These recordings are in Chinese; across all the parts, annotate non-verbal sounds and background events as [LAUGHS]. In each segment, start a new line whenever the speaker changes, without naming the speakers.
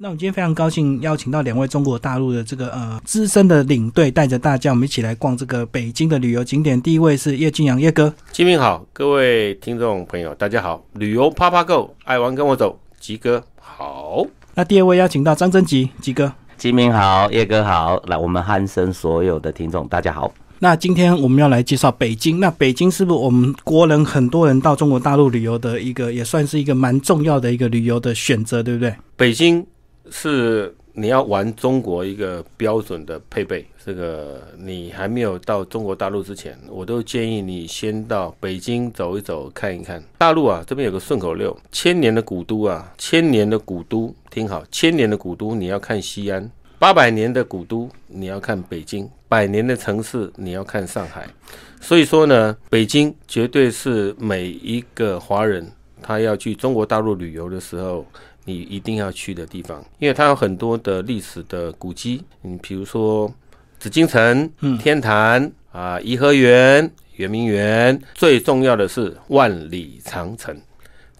那我们今天非常高兴邀请到两位中国大陆的这个呃资深的领队，带着大家我们一起来逛这个北京的旅游景点。第一位是叶金阳叶哥，
金明好，各位听众朋友大家好，旅游啪啪 Go，爱玩跟我走，吉哥好。
那第二位邀请到张真吉吉哥，
金明好，叶哥好，来我们汉森所有的听众大家好。
那今天我们要来介绍北京。那北京是不是我们国人很多人到中国大陆旅游的一个，也算是一个蛮重要的一个旅游的选择，对不对？
北京。是你要玩中国一个标准的配备，这个你还没有到中国大陆之前，我都建议你先到北京走一走，看一看。大陆啊，这边有个顺口溜：千年的古都啊，千年的古都，听好，千年的古都你要看西安；八百年的古都你要看北京；百年的城市你要看上海。所以说呢，北京绝对是每一个华人他要去中国大陆旅游的时候。你一定要去的地方，因为它有很多的历史的古迹，嗯，比如说紫禁城、天坛啊、颐和园、圆明园，最重要的是万里长城，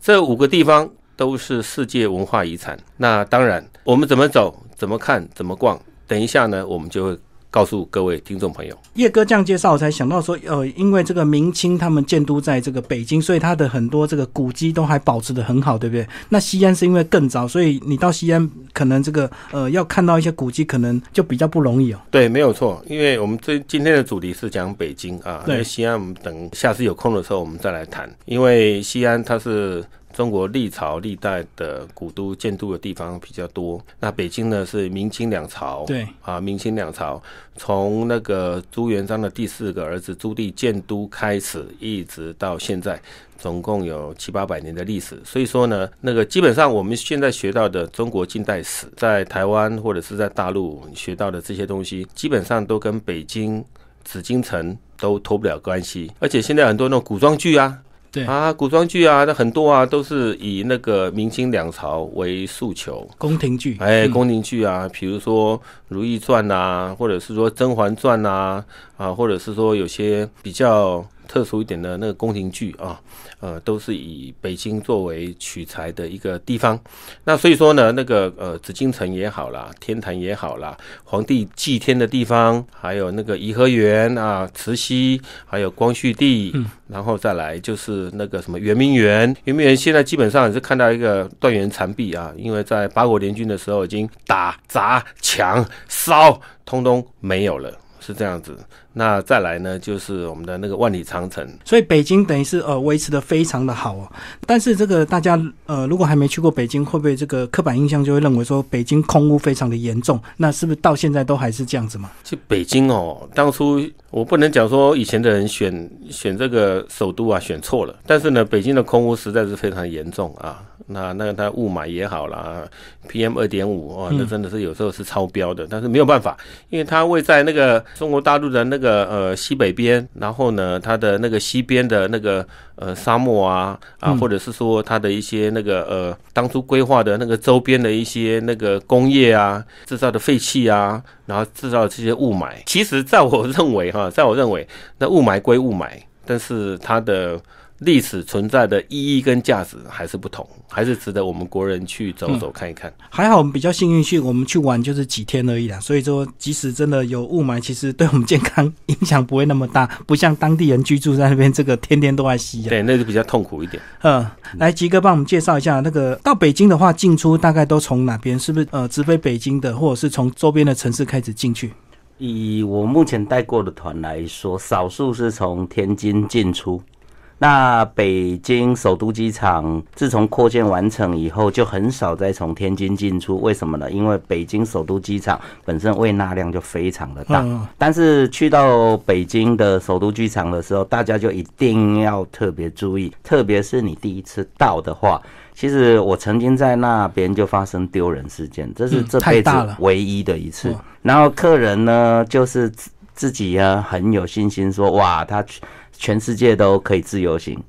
这五个地方都是世界文化遗产。那当然，我们怎么走、怎么看、怎么逛，等一下呢，我们就会。告诉各位听众朋友，
叶哥这样介绍，我才想到说，呃，因为这个明清他们建都在这个北京，所以它的很多这个古迹都还保持的很好，对不对？那西安是因为更早，所以你到西安可能这个呃要看到一些古迹，可能就比较不容易哦。
对，没有错，因为我们这今天的主题是讲北京啊，
对
西安，我们等下次有空的时候我们再来谈，因为西安它是。中国历朝历代的古都建都的地方比较多，那北京呢是明清两朝，
对
啊，明清两朝从那个朱元璋的第四个儿子朱棣建都开始，一直到现在，总共有七八百年的历史。所以说呢，那个基本上我们现在学到的中国近代史，在台湾或者是在大陆学到的这些东西，基本上都跟北京紫禁城都脱不了关系。而且现在很多那种古装剧啊。
对
啊，古装剧啊，那很多啊，都是以那个明清两朝为诉求。
宫廷剧，
哎，宫廷剧啊，比如说《如懿传》呐，或者是说《甄嬛传》呐，啊，或者是说有些比较特殊一点的那个宫廷剧啊。呃，都是以北京作为取材的一个地方，那所以说呢，那个呃紫禁城也好啦，天坛也好啦，皇帝祭天的地方，还有那个颐和园啊，慈禧，还有光绪帝，然后再来就是那个什么圆明园，圆明园现在基本上也是看到一个断垣残壁啊，因为在八国联军的时候已经打砸抢烧，通通没有了。是这样子，那再来呢，就是我们的那个万里长城。
所以北京等于是呃维持的非常的好哦。但是这个大家呃如果还没去过北京，会不会这个刻板印象就会认为说北京空污非常的严重？那是不是到现在都还是这样子吗？
其实北京哦，当初我不能讲说以前的人选选这个首都啊选错了，但是呢，北京的空污实在是非常严重啊。那那个它雾霾也好啦 p m 二点五啊，那真的是有时候是超标的，但是没有办法，因为它位在那个中国大陆的那个呃西北边，然后呢，它的那个西边的那个呃沙漠啊啊，或者是说它的一些那个呃当初规划的那个周边的一些那个工业啊制造的废气啊，然后制造这些雾霾，其实在我认为哈，在我认为那雾霾归雾霾，但是它的。历史存在的意义跟价值还是不同，还是值得我们国人去走走看一看。
还好我们比较幸运，去我们去玩就是几天而已啦，所以说即使真的有雾霾，其实对我们健康影响不会那么大，不像当地人居住在那边，这个天天都在吸啊。
对，那就比较痛苦一点。
嗯，来吉哥帮我们介绍一下，那个到北京的话，进出大概都从哪边？是不是呃直飞北京的，或者是从周边的城市开始进去？
以我目前带过的团来说，少数是从天津进出。那北京首都机场自从扩建完成以后，就很少再从天津进出。为什么呢？因为北京首都机场本身位纳量就非常的大。但是去到北京的首都机场的时候，大家就一定要特别注意，特别是你第一次到的话，其实我曾经在那边就发生丢人事件，这是这辈子唯一的一次。然后客人呢，就是自己啊很有信心说，哇，他。全世界都可以自由行，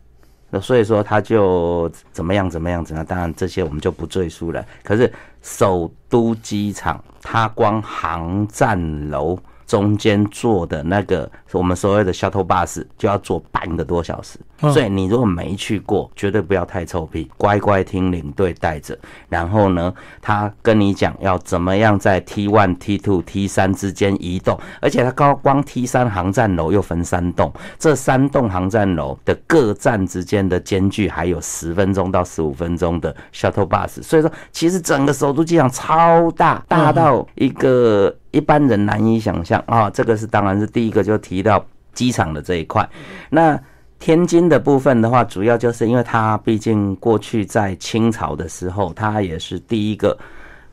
那所以说他就怎么样怎么样怎么样，当然这些我们就不赘述了。可是首都机场，它光航站楼中间坐的那个我们所谓的 shuttle bus 就要坐半个多小时。
嗯
所以你如果没去过，绝对不要太臭屁，乖乖听领队带着。然后呢，他跟你讲要怎么样在 T one、T two、T 三之间移动，而且他高光 T 三航站楼又分三栋，这三栋航站楼的各站之间的间距还有十分钟到十五分钟的 shuttle bus，所以说其实整个首都机场超大，大到一个一般人难以想象啊。这个是当然是第一个就提到机场的这一块，那。天津的部分的话，主要就是因为它毕竟过去在清朝的时候，它也是第一个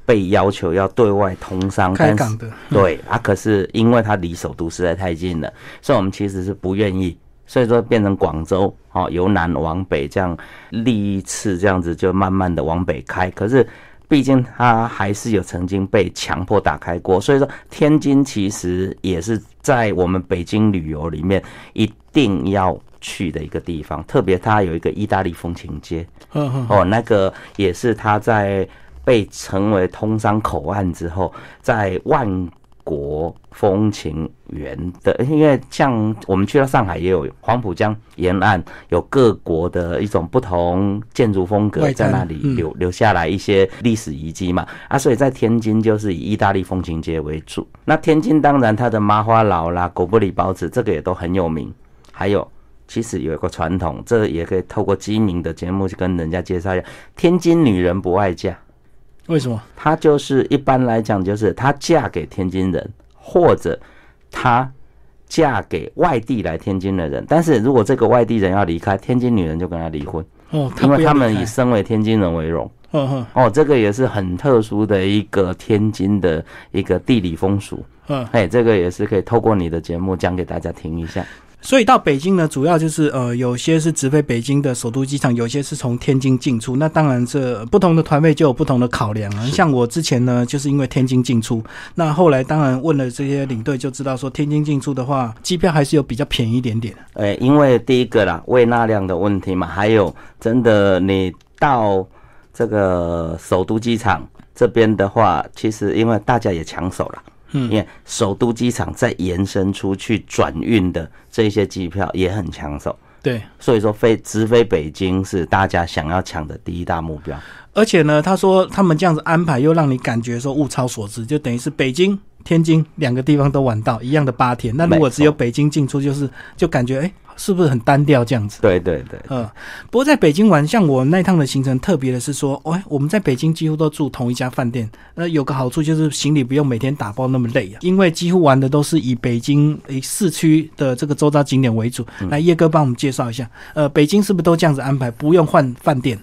被要求要对外通商，
开港的，
对啊，可是因为它离首都实在太近了，所以我们其实是不愿意，所以说变成广州哦，由南往北这样历次这样子就慢慢的往北开，可是。毕竟它还是有曾经被强迫打开过，所以说天津其实也是在我们北京旅游里面一定要去的一个地方，特别它有一个意大利风情街，哦，那个也是他在被成为通商口岸之后，在万国风情园的，因为像我们去到上海也有黄浦江沿岸有各国的一种不同建筑风格在那里
嗯
留留下来一些历史遗迹嘛，啊，所以在天津就是以意大利风情街为主。那天津当然它的麻花佬啦、狗不理包子这个也都很有名，还有。其实有一个传统，这也可以透过机明的节目去跟人家介绍一下：天津女人不爱嫁，
为什么？
她就是一般来讲就是她嫁给天津人，或者她嫁给外地来天津的人。但是如果这个外地人要离开，天津女人就跟他离婚，
哦，
因为他们以
以，
身为天津人为荣。哦，这个也是很特殊的一个天津的一个地理风俗。
嗯，
哎，这个也是可以透过你的节目讲给大家听一下。
所以到北京呢，主要就是呃，有些是直飞北京的首都机场，有些是从天津进出。那当然，这不同的团费就有不同的考量啊。像我之前呢，就是因为天津进出，那后来当然问了这些领队，就知道说天津进出的话，机票还是有比较便宜一点点。
呃，因为第一个啦，喂纳量的问题嘛，还有真的你到这个首都机场这边的话，其实因为大家也抢手了。
嗯
因为首都机场再延伸出去转运的这些机票也很抢手，
对，
所以说飞直飞北京是大家想要抢的第一大目标。
而且呢，他说他们这样子安排，又让你感觉说物超所值，就等于是北京、天津两个地方都玩到一样的八天。那如果只有北京进出，就是就感觉哎、是不是很单调这样子？
对对对，
呃，不过在北京玩，像我那趟的行程特别的是说，哎，我们在北京几乎都住同一家饭店。那有个好处就是行李不用每天打包那么累啊，因为几乎玩的都是以北京以市区的这个周遭景点为主。来，叶哥帮我们介绍一下，呃，北京是不是都这样子安排，不用换饭店？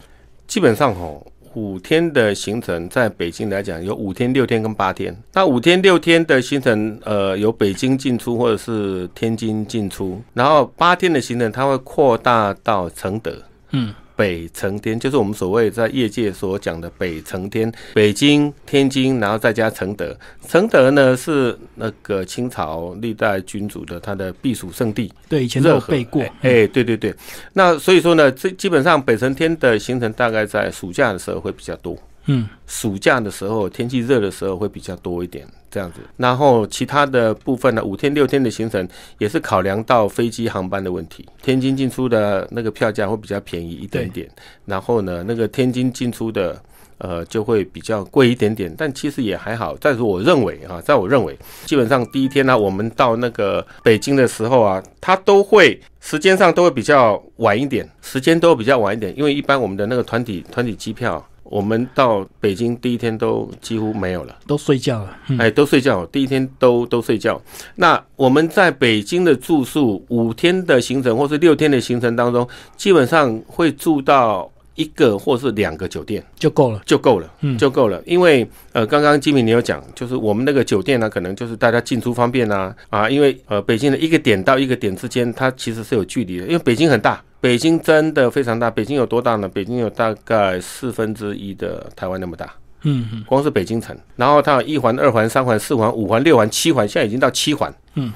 基本上吼，五天的行程在北京来讲有五天、六天跟八天。那五天、六天的行程，呃，由北京进出或者是天津进出，然后八天的行程它会扩大到承德。
嗯，
北城天就是我们所谓在业界所讲的北城天，北京、天津，然后再加承德。承德呢是那个清朝历代君主的他的避暑胜地，
对，以前都有背过。
哎、哎对对对。那所以说呢，这基本上北城天的行程大概在暑假的时候会比较多。
嗯，
暑假的时候，天气热的时候会比较多一点，这样子。然后其他的部分呢，五天六天的行程也是考量到飞机航班的问题。天津进出的那个票价会比较便宜一点点，然后呢，那个天津进出的。呃，就会比较贵一点点，但其实也还好。但是我认为啊，在我认为，基本上第一天呢、我们到那个北京的时候啊，它都会时间上都会比较晚一点，时间都会比较晚一点，因为一般我们的那个团体团体机票，我们到北京第一天都几乎没有了。
都睡觉了。嗯，
哎，都睡觉，第一天都都睡觉。那我们在北京的住宿五天的行程或是六天的行程当中，基本上会住到一个或是两个酒店
就够了。
就够了，
嗯
就够了。因为呃，刚刚金明你有讲，就是我们那个酒店呢，可能就是大家进出方便啊啊，因为呃，北京的一个点到一个点之间，它其实是有距离的，因为北京很大。北京真的非常大，北京有多大呢？北京有大概四分之一的台湾那么大。
嗯嗯，
光是北京城，然后它有一环、二环、三环、四环、五环、六环、七环，现在已经到七环。
嗯，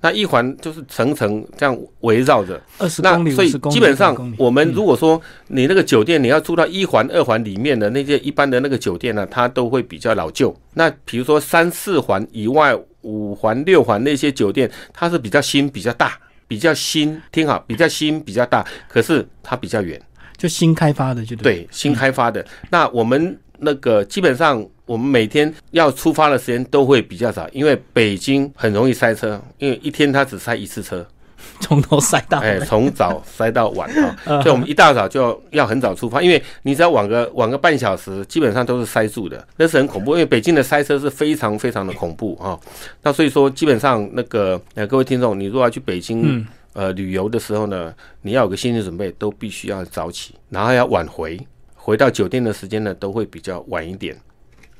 那一环就是层层这样围绕着。
二十
那
公里、
所以基本上
100公里
我们
嗯
如果说你那个酒店你要住到一环、二环里面的那些一般的那个酒店呢，它都会比较老旧。那比如说三四环以外五环、六环那些酒店，它是比较新、比较大、比较新，听好，比较新、比较大，可是它比较远，
就新开发的，就对。
对，新开发的。那我们那个基本上，我们每天要出发的时间都会比较早，因为北京很容易塞车，因为一天它只塞一次车。[LAUGHS]
从头塞到
哎，从早 [LAUGHS] 塞到晚啊，[LAUGHS] 所以我们一大早就要很早出发，因为你只要晚个晚个半小时，基本上都是塞住的，那是很恐怖。因为北京的塞车是非常非常的恐怖啊。那所以说，基本上那个呃，各位听众，你如果要去北京呃旅游的时候呢，你要有个心理准备，都必须要早起，然后要晚回，回到酒店的时间呢都会比较晚一点，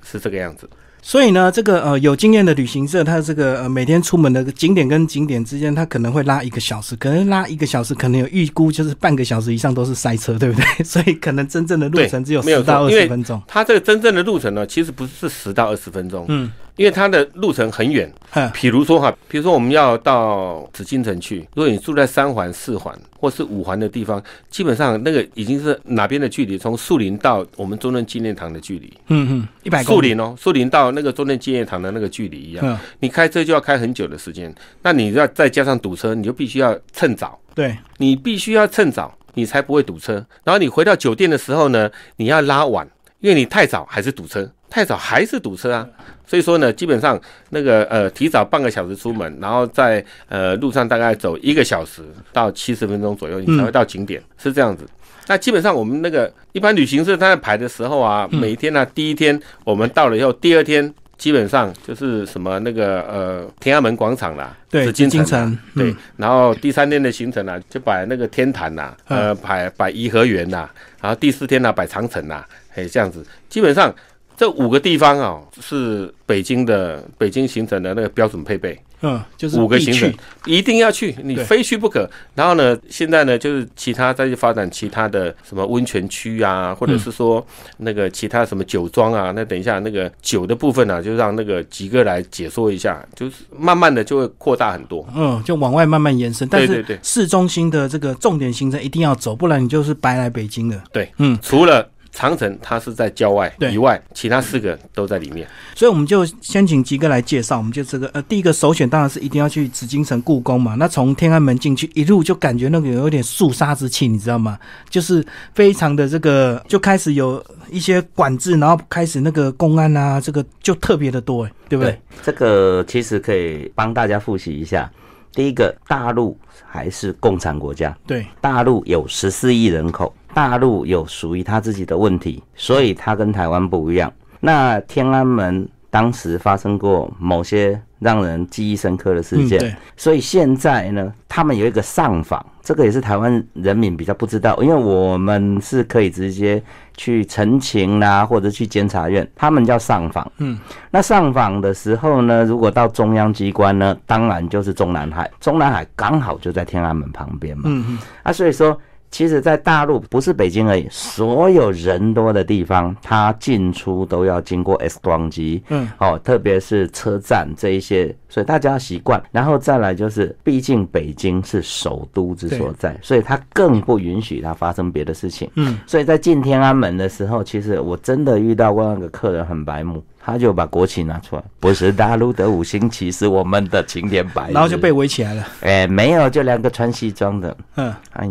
是这个样子。
所以呢，这个呃有经验的旅行社，他这个呃每天出门的景点跟景点之间，他可能会拉一个小时，可能拉一个小时，可能有预估就是半个小时以上都是塞车，对不对？[LAUGHS] 所以可能真正的路程只有十到二十分钟。
他这个真正的路程呢，其实不是十到二十分钟，
嗯，
因为它的路程很远。
哼
比如说哈，比如说我们要到紫禁城去，如果你住在三环、四环或是五环的地方，基本上那个已经是哪边的距离？从树林到我们中正纪念堂的距离，
嗯嗯，一百。
树林哦，树林到那个中正纪念堂的那个距离一样，
嗯，
你开车就要开很久的时间。那你要再加上堵车，你就必须要趁早，
对，
你必须要趁早，你才不会堵车。然后你回到酒店的时候呢，你要拉晚，因为你太早还是堵车，太早还是堵车啊。所以说呢，基本上那个呃，提早半个小时出门，然后在呃路上大概走一个小时到七十分钟左右，你才会到景点，是这样子。那基本上我们那个一般旅行社他在排的时候啊，每一天呢、第一天我们到了以后，第二天基本上就是什么那个呃天安门广场啦，
对
紫禁城对
嗯，
然后第三天的行程呢、就摆那个天坛呐、呃，摆摆颐和园呐、然后第四天呢、摆长城呐、哎，这样子，基本上这五个地方哦，是北京的北京行程的那个标准配备，
嗯，就是
五个行程一定要去，你非去不可。然后呢，现在呢，就是其他再去发展其他的什么温泉区啊，或者是说那个其他什么酒庄啊。那等一下那个酒的部分呢、就让那个吉哥来解说一下，就是慢慢的就会扩大很多。
嗯，就往外慢慢延伸。但是市中心的这个重点行程一定要走，不然你就是白来北京的。
对，
嗯，
除了长城它是在郊外以外，其他四个都在里面。
所以我们就先请吉哥来介绍。我们就这个呃，第一个首选当然是一定要去紫禁城、故宫嘛。那从天安门进去，一路就感觉那个有点肃杀之气，你知道吗？就是非常的这个，就开始有一些管制，然后开始那个公安啊，这个就特别的多，哎，对不对？
这个其实可以帮大家复习一下。第一个，大陆还是共产国家，
对，
大陆有十四亿人口，大陆有属于他自己的问题，所以他跟台湾不一样。那天安门当时发生过某些让人记忆深刻的事
嗯，
件，
对，
所以现在呢，他们有一个上访，这个也是台湾人民比较不知道，因为我们是可以直接去陈情啦，或者去监察院，他们叫上访。
嗯，
那上访的时候呢，如果到中央机关呢，当然就是中南海，中南海刚好就在天安门旁边嘛。
嗯嗯，
啊，所以说，其实，在大陆不是北京而已，所有人多的地方，它进出都要经过 X 光机。
嗯，
哦，特别是车站这一些，所以大家要习惯。然后再来就是，毕竟北京是首都之所在，所以它更不允许它发生别的事情。
嗯，
所以在进天安门的时候，其实我真的遇到过那个客人很白目，他就把国旗拿出来，不是大陆的五星旗，是我们的晴天白日。
然后就被围起来了。
哎，没有，就两个穿西装的。
嗯，
哎，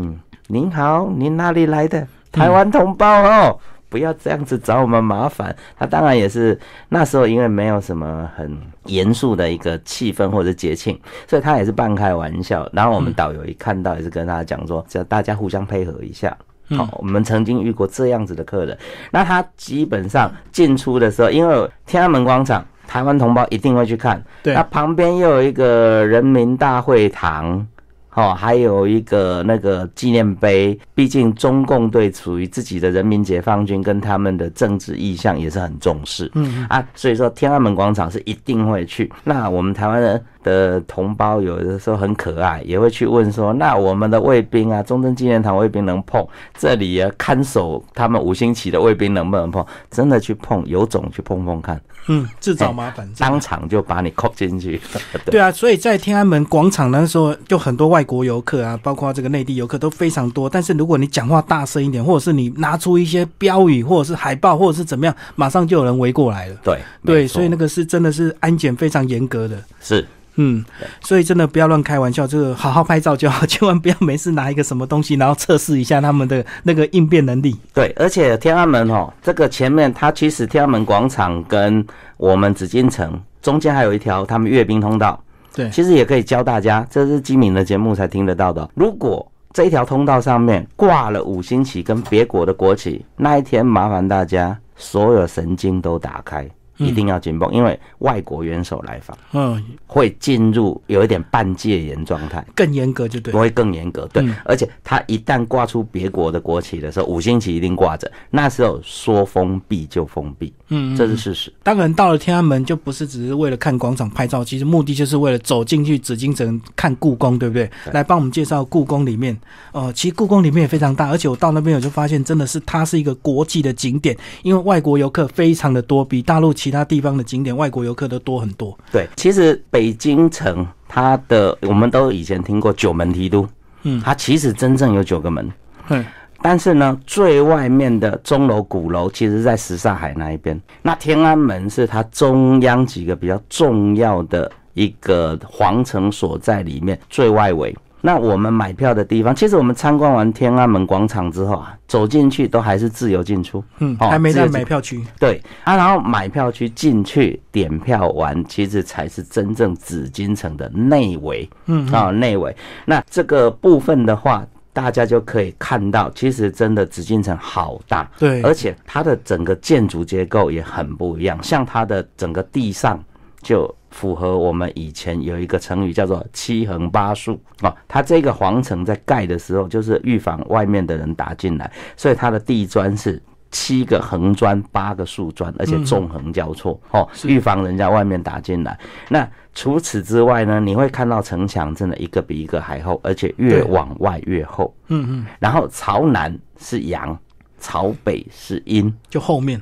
您好，您哪里来的？台湾同胞哦，不要这样子找我们麻烦。他当然也是那时候因为没有什么很严肃的一个气氛或者节庆，所以他也是半开玩笑。然后我们导游一看到也是跟他讲说，只要大家互相配合一下。好，我们曾经遇过这样子的客人，那他基本上进出的时候，因为天安门广场，台湾同胞一定会去看，
对
那旁边又有一个人民大会堂，哦，还有一个那个纪念碑。毕竟中共对属于自己的人民解放军跟他们的政治意向也是很重视，
嗯
啊，所以说天安门广场是一定会去。那我们台湾人的同胞有的时候很可爱，也会去问说，那我们的卫兵啊，中正纪念堂卫兵能碰这里啊看守他们五星旗的卫兵能不能碰？真的去碰，有种去碰碰看，
嗯，自找麻烦。
当场就把你扣进去。[LAUGHS]
对啊，所以在天安门广场那时候，就很多外外国游客啊，包括这个内地游客都非常多。但是如果你讲话大声一点，或者是你拿出一些标语，或者是海报，或者是怎么样，马上就有人围过来了。
对
对，所以那个是真的是安检非常严格的。
是
嗯，所以真的不要乱开玩笑，这个好好拍照就好，[LAUGHS] 千万不要没事拿一个什么东西，然后测试一下他们的那个应变能力。
对，而且天安门哦，这个前面它其实天安门广场跟我们紫禁城中间还有一条他们阅兵通道，
对，
其实也可以教大家，这是机敏的节目才听得到的。如果这一条通道上面挂了五星旗跟别国的国旗，那一天麻烦大家所有神经都打开，一定要紧绷，因为外国元首来访
嗯，
会进入有一点半戒严状态。
更严格就对
不。会更严格，对，
嗯
而且他一旦挂出别国的国旗的时候，五星旗一定挂着，那时候说封闭就封闭，
嗯，
这是事实。
当然到了天安门就不是只是为了看广场拍照，其实目的就是为了走进去紫禁城看故宫，对不对？
对
来帮我们介绍故宫里面，呃，其实故宫里面也非常大，而且我到那边我就发现真的是它是一个国际的景点，因为外国游客非常的多，比大陆其他地方的景点外国游客都多很多。
对，其实北京城它的我们都以前听过九门提督，
嗯
它其实真正有九个门，
嗯，
但是呢，最外面的钟楼、鼓楼其实在什刹海那一边。那天安门是它中央几个比较重要的一个皇城所在里面最外围。那我们买票的地方，其实我们参观完天安门广场之后啊，走进去都还是自由进出。
嗯，
哦
还没到
自由进
买票区。
对啊，然后买票区进去点票完，其实才是真正紫禁城的内围。
嗯
啊，内围。那这个部分的话，大家就可以看到，其实真的紫禁城好大，
对，
而且它的整个建筑结构也很不一样，像它的整个地上就。符合我们以前有一个成语叫做“七横八竖”啊，它这个皇城在盖的时候，就是预防外面的人打进来，所以它的地砖是七个横砖，八个竖砖，而且纵横交错哦，预防人家外面打进来。那除此之外呢，你会看到城墙真的一个比一个还厚，而且越往外越厚。
嗯嗯，
然后朝南是阳，朝北是阴。
就后面。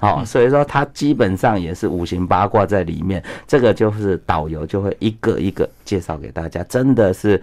哦，所以说它基本上也是五行八卦在里面，这个就是导游就会一个一个介绍给大家，真的是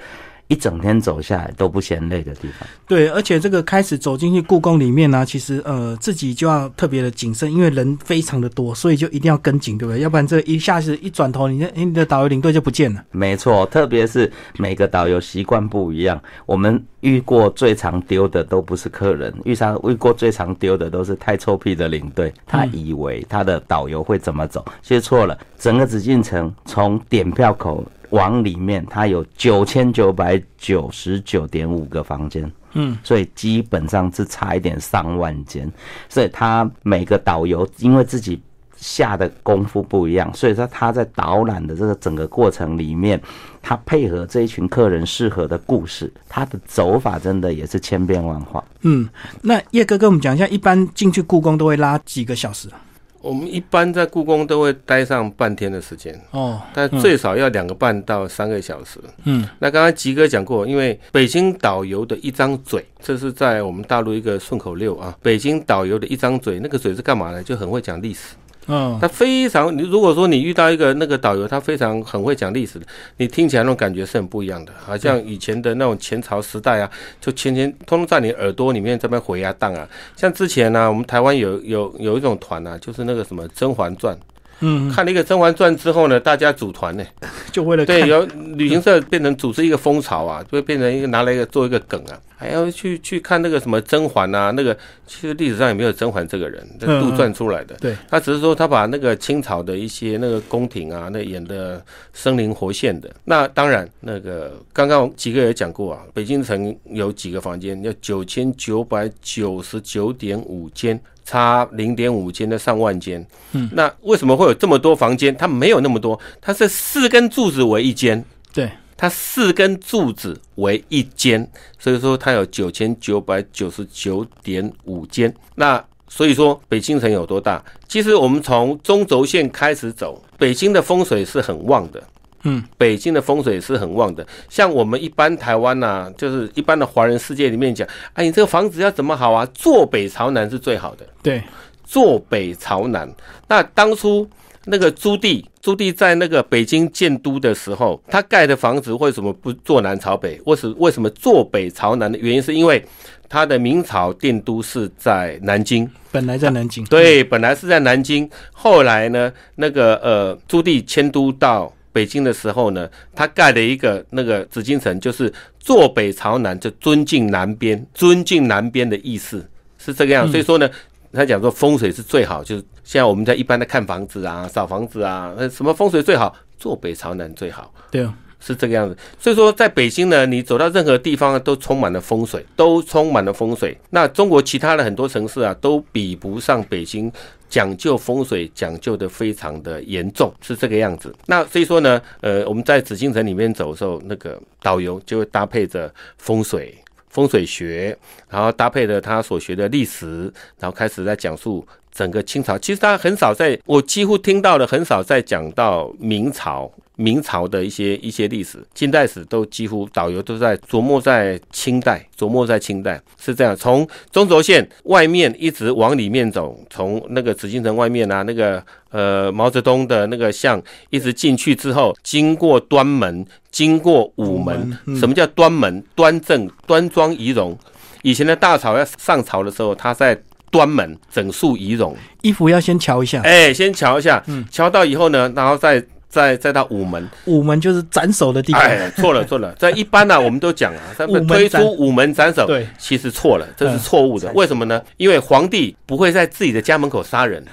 一整天走下来都不嫌累的地方。
对，而且这个开始走进去故宫里面呢、其实呃自己就要特别的谨慎，因为人非常的多，所以就一定要跟紧，对不对？要不然这一下子一转头，你的你的导游领队就不见了。
没错，特别是每个导游习惯不一样，我们遇过最常丢的都不是客人，遇上遇过最常丢的都是太臭屁的领队，他以为他的导游会怎么走，其实错了。整个紫禁城从点票口往里面，它有九千九百九十九点五个房间。
嗯，
所以基本上是差一点上万间，所以他每个导游因为自己下的功夫不一样，所以说他在导览的这个整个过程里面，他配合这一群客人适合的故事，他的走法真的也是千变万化。
嗯，那叶哥跟我们讲一下，一般进去故宫都会拉几个小时啊？
我们一般在故宫都会待上半天的时间，
哦，
但最少要两个半到三个小时。
嗯，
那刚刚吉哥讲过，因为北京导游的一张嘴，这是在我们大陆一个顺口溜啊。北京导游的一张嘴，那个嘴是干嘛呢？就很会讲历史。
嗯，
他非常，你如果说你遇到一个那个导游，他非常很会讲历史的，你听起来那种感觉是很不一样的，好像以前的那种前朝时代啊，就前前通通在你耳朵里面这边回啊荡啊。像之前呢、我们台湾有有有一种团啊，就是那个什么《甄嬛传》，
嗯，
看了一个《甄嬛传》之后呢，大家组团呢，[LAUGHS]
就为了
对，有旅行社变成组织一个风潮啊，就会变成一个拿来一个做一个梗啊，还要去去看那个什么甄嬛啊，那个其实历史上也没有甄嬛这个人，杜撰出来的。
对，
他只是说他把那个清朝的一些那个宫廷啊，那演的生灵活现的。那当然，那个刚刚几个也讲过啊，北京城有几个房间，要九千九百九十九点五间。差零点五间的上万间，嗯，那为什么会有这么多房间？它没有那么多，它是四根柱子为一间，
对，
它四根柱子为一间，所以说它有九千九百九十九点五间。那所以说北京城有多大？其实我们从中轴线开始走，北京的风水是很旺的。
嗯，
北京的风水是很旺的。像我们一般台湾呐、就是一般的华人世界里面讲，哎，你这个房子要怎么好啊？坐北朝南是最好的。
对，
坐北朝南。那当初那个朱棣，朱棣在那个北京建都的时候，他盖的房子为什么不坐南朝北？为什为什么坐北朝南的原因，是因为他的明朝定都是在南京。
本来在南京，
对，本来是在南京，后来呢，那个呃，朱棣迁都到北京的时候呢，他盖了一个那个紫禁城，就是坐北朝南，就尊敬南边，尊敬南边的意思是这个样。所以说呢，他讲说风水是最好，就是现在我们在一般的看房子啊、扫房子啊，那什么风水最好，坐北朝南最好。
对啊。
是这个样子，所以说在北京呢，你走到任何地方都充满了风水，都充满了风水。那中国其他的很多城市啊，都比不上北京讲究风水，讲究的非常的严重，是这个样子。那所以说呢，呃，我们在紫禁城里面走的时候，那个导游就会搭配着风水、风水学，然后搭配着他所学的历史，然后开始在讲述。整个清朝，其实他很少在，我几乎听到的很少在讲到明朝，明朝的一些一些历史，近代史都几乎导游都在琢磨在清代，琢磨在清代是这样。从中轴线外面一直往里面走，从那个紫禁城外面啊，那个呃毛泽东的那个像，一直进去之后，经过端门，经过午门。什么叫端门？端正、端庄、仪容。以前的大朝要上朝的时候，他在。端门整肃仪容，
衣服要先瞧一下，
哎，先瞧一下，嗯，瞧到以后呢，然后再再再到午门，
午门就是斩首的地方，
哎，错了错了，[LAUGHS] 在一般呢，我们都讲啊，他们推出午门斩首，
对，
其实错了，这是错误的，为什么呢？因为皇帝不会在自己的家门口杀人，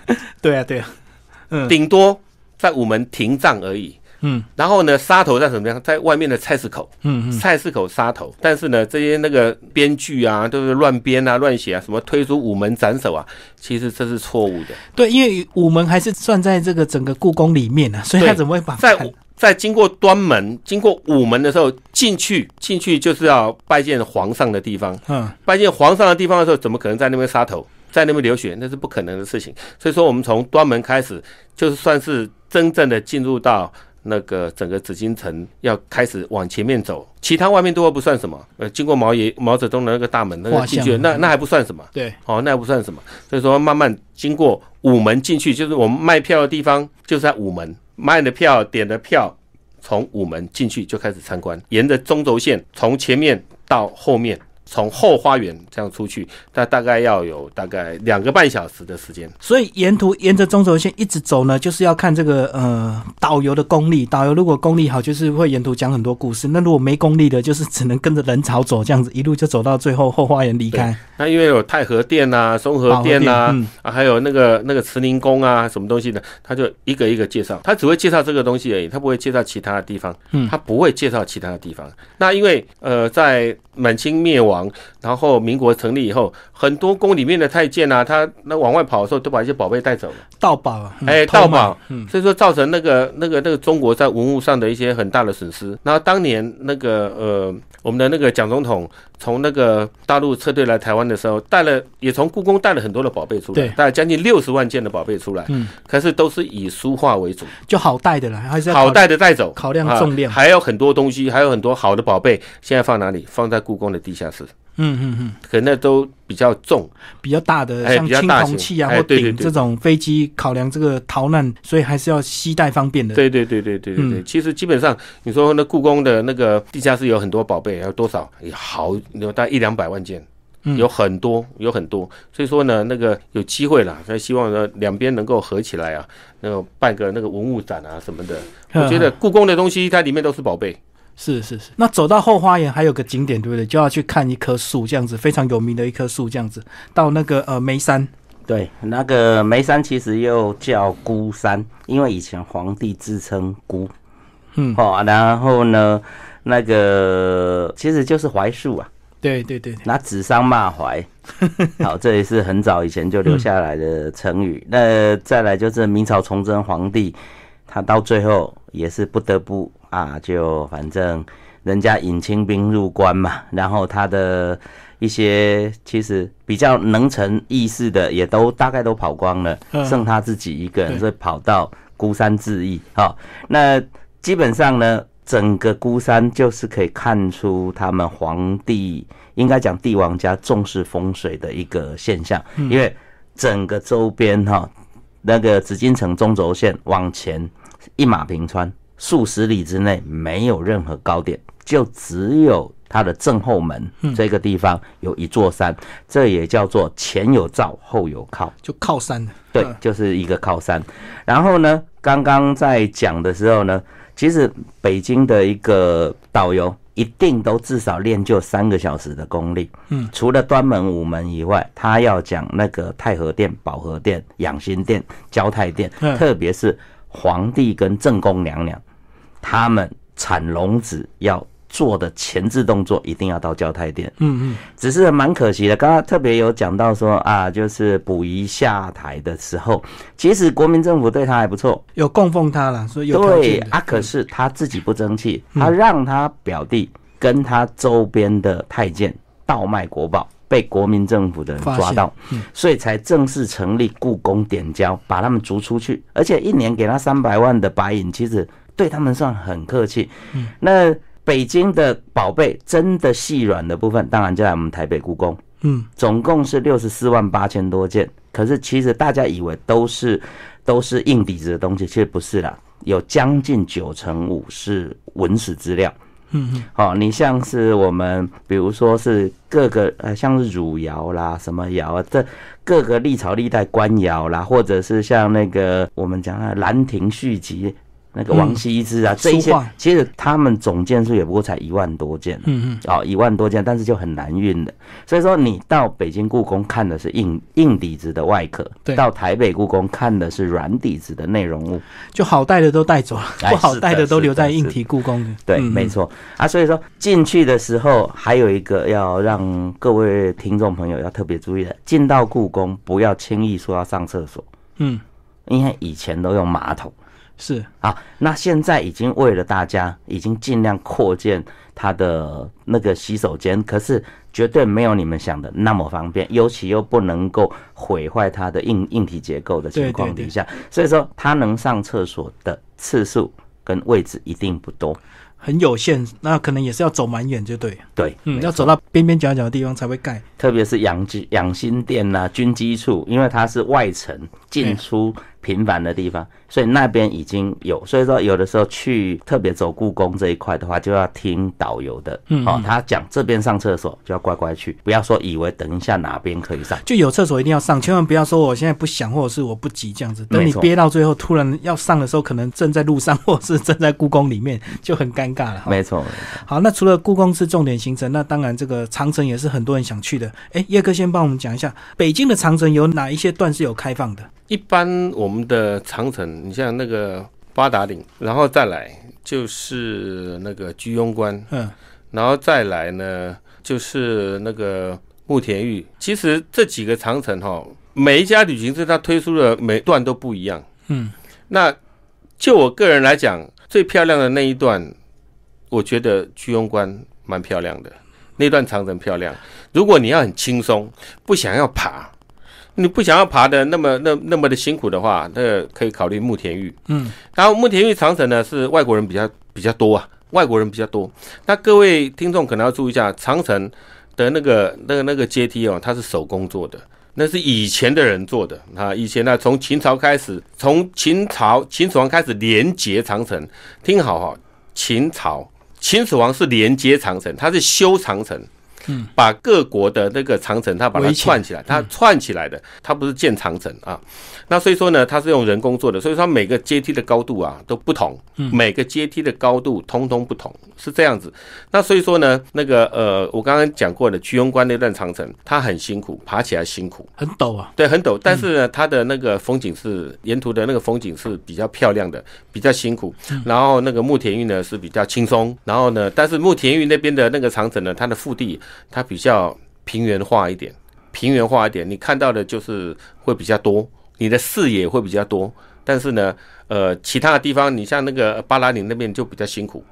对啊对啊，
嗯，顶多在午门停葬而已。嗯，然后呢，杀头在什么样？在外面的菜市口，嗯嗯，菜市口杀头。但是呢，这些那个编剧啊，都是乱编啊、乱写啊，什么推出午门斩首啊，其实这是错误的。
对，因为午门还是算在这个整个故宫里面呢，所以他怎么会把
在在经过端门、经过午门的时候进去？进去就是要拜见皇上的地方。嗯，拜见皇上的地方的时候，怎么可能在那边杀头，在那边流血？那是不可能的事情。所以说，我们从端门开始，就是算是真正的进入到。那个整个紫禁城要开始往前面走，其他外面都不算什么。呃，经过毛爷毛泽东的那个大门，那个进去，那那还不算什么。
对，
哦，那还不算什么。所以说，慢慢经过午门进去，就是我们卖票的地方，就在午门卖的票、点的票，从午门进去就开始参观，沿着中轴线从前面到后面。从后花园这样出去，那大概要有大概两个半小时的时间。
所以沿途沿着中轴线一直走呢，就是要看这个呃导游的功力。导游如果功力好，就是会沿途讲很多故事；那如果没功力的，就是只能跟着人潮走，这样子一路就走到最后后花园离开。
那因为有太和殿啊、松和殿啊，啊还有那个那个慈宁宫啊，什么东西的，他就一个一个介绍。他只会介绍这个东西而已，他不会介绍其他的地方。嗯，他不会介绍其他的地方。那因为呃在。满清灭亡，然后民国成立以后，很多宫里面的太监啊，他那往外跑的时候，都把一些宝贝带走了，
盗宝啊，
哎，盗宝，所以说造成那个那个那个中国在文物上的一些很大的损失。然后当年那个呃，我们的那个蒋总统从那个大陆撤退来台湾的时候，带了也从故宫带了很多的宝贝出来，带了将近六十万件的宝贝出来，嗯，可是都是以书画为主，
就好带的了，还是
好带的带走，
考量重量，
还有很多东西，还有很多好的宝贝，现在放哪里？放在。故宫的地下室，嗯嗯嗯，可能那都比较重，
比较大的，像青铜器啊或顶这种飞机，考量这个逃难，所以还是要携带方便的。
对对对对对对对，其实基本上你说那故宫的那个地下室有很多宝贝，有多少？有好有大概一两百万件，有很多有很多。所以说呢，那个有机会了，所以希望呢两边能够合起来啊，那个办个那个文物展啊什么的。我觉得故宫的东西它里面都是宝贝。
是是是，那走到后花园还有个景点，对不对？就要去看一棵树，这样子非常有名的一棵树，这样子到那个呃眉山。
对，那个眉山其实又叫孤山，因为以前皇帝自称孤。嗯，好，然后呢，那个其实就是槐树啊。
对对对，
拿指桑骂槐。[LAUGHS] 好，这也是很早以前就留下来的成语。那再来就是明朝崇祯皇帝，他到最后也是不得不。啊，就反正人家引清兵入关嘛，然后他的一些其实比较能成义士的也都大概都跑光了，剩他自己一个人，所以跑到孤山自缢。好，那基本上呢，整个孤山就是可以看出他们皇帝应该讲帝王家重视风水的一个现象，因为整个周边哈，那个紫禁城中轴线往前一马平川，数十里之内没有任何高点，就只有它的正后门这个地方有一座山，这也叫做前有罩后有靠。
就靠山的。
对
嗯，
就是一个靠山。然后呢，刚刚在讲的时候呢，其实北京的一个导游一定都至少练就三个小时的功力。
嗯，
除了端门、午门以外，他要讲那个太和殿、保和殿、养心殿、交泰殿，
嗯
特别是皇帝跟正宫娘娘，他们产龙子要做的前置动作，一定要到交泰殿。
嗯嗯，
只是蛮可惜的，刚刚特别有讲到说啊，就是溥仪下台的时候，其实国民政府对他还不错，
有供奉他了，所以
对啊，可是他自己不争气，他让他表弟跟他周边的太监倒卖国宝，被国民政府的人抓到，所以才正式成立故宫点交，把他们逐出去，而且一年给他三百万的白银，其实对他们算很客气。嗯那北京的宝贝真的细软的部分，当然就在我们台北故宫。
嗯，
总共是六十四万八千多件，可是其实大家以为都是都是硬底子的东西，其实不是啦，有将近九成五是文史资料。
嗯嗯，
好、你像是我们，比如说是各个呃，像是汝窑啦、什么窑啊，这各个历朝历代官窑啦，或者是像那个我们讲的《兰亭序集》那个王羲之啊，这一些其实他们总件数也不过才一万多件。
嗯嗯，
哦，一万多件，但是就很难运的。所以说，你到北京故宫看的是硬硬底子的外壳，
对
到台北故宫看的是软底子的内容物。
就好带的都带走了，
哎
不好带的都留在
是的
硬体故宫的。
对，
嗯
没。错啊。所以说进去的时候，还有一个要让各位听众朋友要特别注意的，进到故宫不要轻易说要上厕所，
嗯，
因为以前都用马桶。
是，
啊，那现在已经为了大家，已经尽量扩建它的那个洗手间，可是绝对没有你们想的那么方便，尤其又不能够毁坏它的硬硬体结构的情况底下，所以说它能上厕所的次数跟位置一定不多。
很有限，那可能也是要走蛮远，就对。
对，
嗯，要走到边边角角的地方才会盖。
特别是养鸡养心殿呐、军机处，因为它是外城进出频繁的地方，所以那边已经有。所以说，有的时候去特别走故宫这一块的话，就要听导游的，
嗯
哦，他讲这边上厕所就要乖乖去，不要说以为等一下哪边可以上。
就有厕所一定要上，千万不要说我现在不想，或者是我不急这样子。等你憋到最后，突然要上的时候，可能正在路上，或者是正在故宫里面，就很尴尬了。[LAUGHS]
没错。
好，那除了故宫是重点行程，那当然这个长城也是很多人想去的。哎，叶哥先帮我们讲一下，北京的长城有哪一些段是有开放的？
一般我们的长城，你像那个八达岭，然后再来就是那个居庸关，
嗯，
然后再来呢就是那个慕田峪。其实这几个长城哈，每一家旅行社它推出的每段都不一样。
嗯，
那就我个人来讲，最漂亮的那一段，我觉得居庸关蛮漂亮的，那段长城漂亮。如果你要很轻松，不想要爬，你不想要爬的那么那那么的辛苦的话，那可以考虑慕田峪。
嗯，
然后慕田峪长城呢是外国人比较比较多啊，外国人比较多。那各位听众可能要注意一下，长城的那个那个那个阶梯哦，它是手工做的。那是以前的人做的啊，以前呢，从秦朝开始，从秦朝秦始皇开始连接长城。听好哈、秦朝秦始皇是连接长城，他是修长城，
嗯，
把各国的那个长城，它把它串起来，它串起来的，它不是建长城啊。那所以说呢，它是用人工做的，所以说每个阶梯的高度啊都不同，每个阶梯的高度通通不同，是这样子。那所以说呢，那个呃，我刚刚讲过的居庸关那段长城，它很辛苦，爬起来辛苦，
很陡啊。
对，很陡，但是呢，它的那个风景是沿途的那个风景是比较漂亮的，比较辛苦。然后那个慕田峪呢是比较轻松，然后呢，但是慕田峪那边的那个长城呢，它的腹地它比较平原化一点，平原化一点，你看到的就是会比较多，你的视野会比较多。但是呢，呃，其他的地方，你像那个巴拉岭那边就比较辛苦，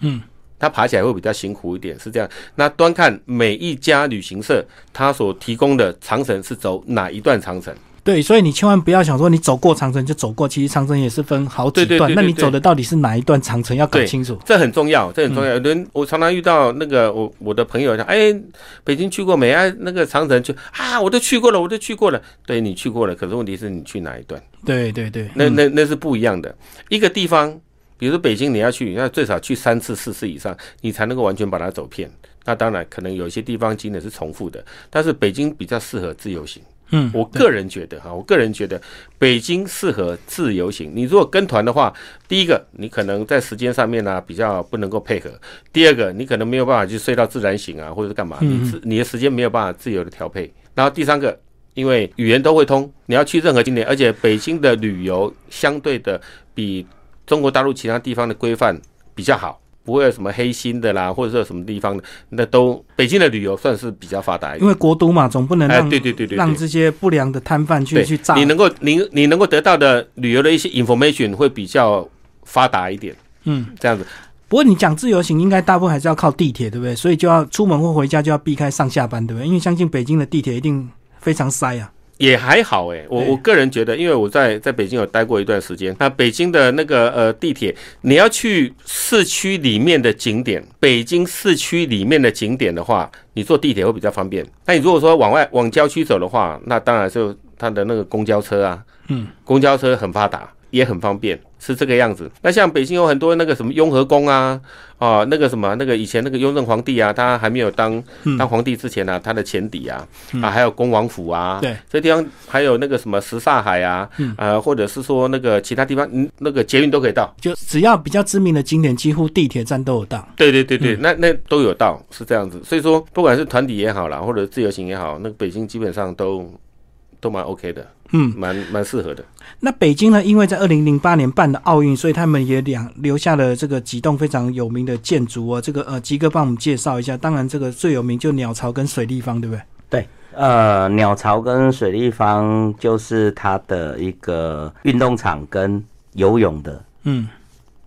嗯，
它爬起来会比较辛苦一点，是这样。那端看每一家旅行社它所提供的长城是走哪一段长城。
对，所以你千万不要想说你走过长城就走过，其实长城也是分好几段，那你走的到底是哪一段长城要搞清楚。
这很重要，这很
嗯
重要。我常常遇到那个我我的朋友讲，哎，北京去过没？啊，那个长城去啊，我都去过了，我都去过了。对你去过了，可是问题是你去哪一段？
对对对，
那
嗯
那那是不一样的。一个地方，比如说北京，你要去，要最少去三次、四次以上，你才能够完全把它走遍。那当然，可能有一些地方景点是重复的，但是北京比较适合自由行。
嗯，
我个人觉得哈，我个人觉得北京适合自由行。你如果跟团的话，第一个你可能在时间上面呢、比较不能够配合；第二个你可能没有办法去睡到自然醒啊，或者是干嘛，你自你的时间没有办法自由的调配。然后第三个，因为语言都会通，你要去任何景点，而且北京的旅游相对的比中国大陆其他地方的规范比较好。不会有什么黑心的啦，或者是有什么地方的，那都北京的旅游算是比较发达一点
因。为国都嘛，总不能
哎对对对对
让这些不良的摊贩去去炸。
你能够你你能够得到的旅游的一些 information 会比较发达一点，
嗯，
这样子。
不过你讲自由行，应该大部分还是要靠地铁，对不对？所以就要出门或回家就要避开上下班，对不对？因为相信北京的地铁一定非常塞啊。
也还好诶，我我个人觉得，因为我在在北京有待过一段时间，那北京的那个呃地铁，你要去市区里面的景点，北京市区里面的景点的话，你坐地铁会比较方便。那你如果说往外往郊区走的话，那当然就它的那个公交车啊，
嗯，
公交车很发达，也很方便，是这个样子。那像北京有很多那个什么雍和宫啊，啊，那个什么那个以前那个雍正皇帝啊，他还没有当
嗯
当皇帝之前呢、啊，他的前邸啊，啊，还有恭王府啊，
对，
这地方还有那个什么什刹海啊，
嗯
呃，或者是说那个其他地方，嗯，那个捷运都可以到。
就只要比较知名的景点，几乎地铁站都有到。
对对对对，那那都有到，是这样子。所以说，不管是团体也好啦，或者自由行也好，那个北京基本上都都蛮 OK 的，
嗯，
蛮蛮适合的。
那北京呢？因为在二零零八年办的奥运，所以他们也两留下了这个几栋非常有名的建筑哦。这个呃，吉哥帮我们介绍一下。当然，这个最有名就鸟巢跟水立方，对不对？
对，呃，鸟巢跟水立方就是它的一个运动场跟游泳的
嗯，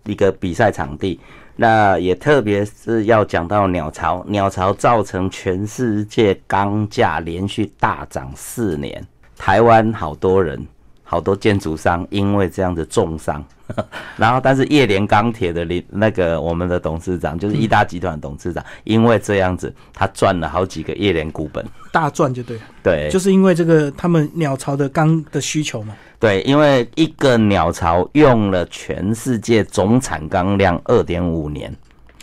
一个比赛场地。那也特别是要讲到鸟巢，鸟巢造成全世界钢价连续大涨四年，台湾好多人。好多建筑商因为这样子重伤，[LAUGHS] 然后但是叶联钢铁的林那个我们的董事长就是一大集团董事长，因为这样子他赚了好几个叶联股本。
大赚就对了，
对，
就是因为这个他们鸟巢的钢的需求嘛。
对，因为一个鸟巢用了全世界总产钢量二点五年，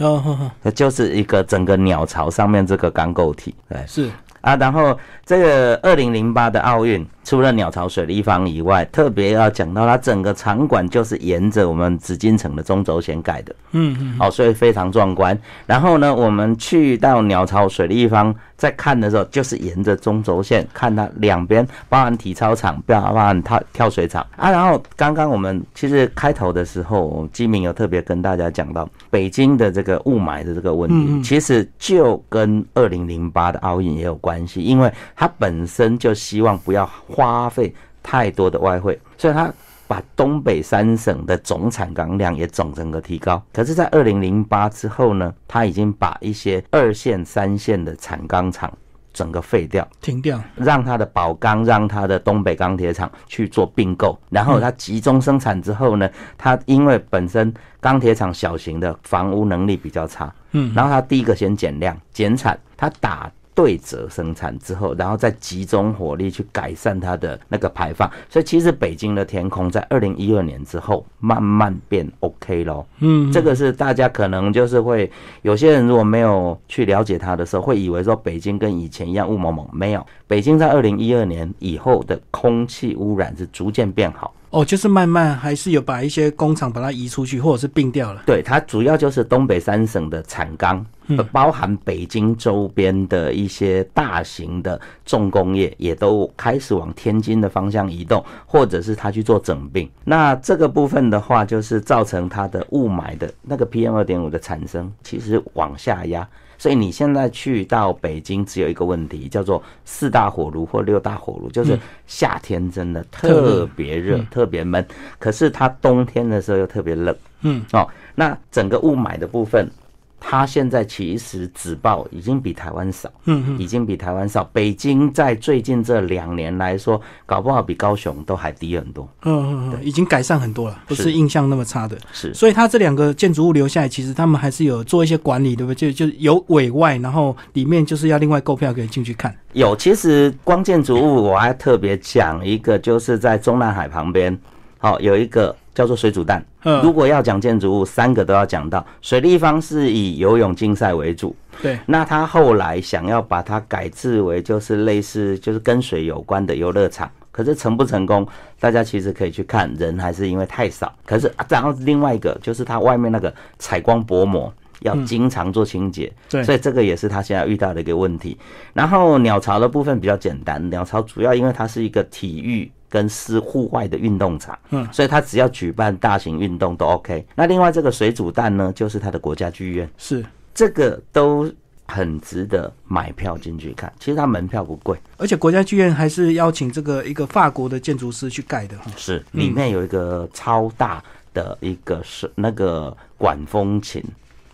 哦，呵呵
那就是一个整个鸟巢上面这个钢构体。对
是，
啊，然后这个二零零八的奥运，除了鸟巢水立方以外，特别要讲到它整个场馆就是沿着我们紫禁城的中轴线盖的。
嗯嗯，
哦，所以非常壮观。然后呢，我们去到鸟巢水立方，在看的时候，就是沿着中轴线看它两边，包含体操场，包含跳跳水场啊。然后刚刚我们其实开头的时候，基明有特别跟大家讲到北京的这个雾霾的这个问题，其实就跟二零零八的奥运也有关系，因为它本身就希望不要花费太多的外汇，所以它。把东北三省的总产钢量也总整个提高。可是，在二零零八之后呢，他已经把一些二线、三线的产钢厂整个废掉，
停掉。
让他的宝钢、让他的东北钢铁厂去做并购，然后他集中生产之后呢，他因为本身钢铁厂小型的房屋能力比较差，
嗯，
然后他第一个先减量减产，他打对折生产之后，然后再集中火力去改善它的那个排放。所以其实北京的天空在二零一二年之后慢慢变 OK 咯。
嗯，
这个是大家可能就是会有些人如果没有去了解它的时候，会以为说北京跟以前一样雾蒙蒙，没有。北京在二零一二年以后的空气污染是逐渐变好。
哦，就是慢慢还是有把一些工厂把它移出去，或者是并掉了。
对，它主要就是东北三省的产钢，呃包含北京周边的一些大型的重工业，也都开始往天津的方向移动，或者是它去做整并。那这个部分的话，就是造成它的雾霾的那个 PM 二点五的产生，其实往下压。所以你现在去到北京，只有一个问题，叫做四大火炉或六大火炉，就是夏天真的特别热、特别闷，可是它冬天的时候又特别冷。
嗯，
哦，那整个雾霾的部分，它现在其实纸报已经比台湾少，
嗯嗯，
已经比台湾少。北京在最近这两年来说，搞不好比高雄都还低很多。
嗯嗯嗯，已经改善很多了，不是
是
印象那么差的。
是
所以它这两个建筑物留下来，其实他们还是有做一些管理，对不对？就就有委外，然后里面就是要另外购票可以进去看。
有，其实光建筑物我还特别讲一个，就是在中南海旁边，好、有一个叫做水煮蛋。
嗯，
如果要讲建筑物，三个都要讲到。水立方是以游泳竞赛为主，
对，
那他后来想要把它改制为就是类似就是跟水有关的游乐场，可是成不成功，大家其实可以去看，人还是因为太少。可是啊然后另外一个就是它外面那个采光薄膜。要经常做清洁，
对
所以这个也是他现在遇到的一个问题。然后鸟巢的部分比较简单，鸟巢主要因为它是一个体育跟是户外的运动场，
嗯
所以它只要举办大型运动都 OK。那另外这个水煮蛋呢，就是它的国家剧院。
是。
这个都很值得买票进去看。其实它门票不贵，
而且国家剧院还是邀请这个一个法国的建筑师去盖的哈。
是里面有一个超大的一个是那个管风琴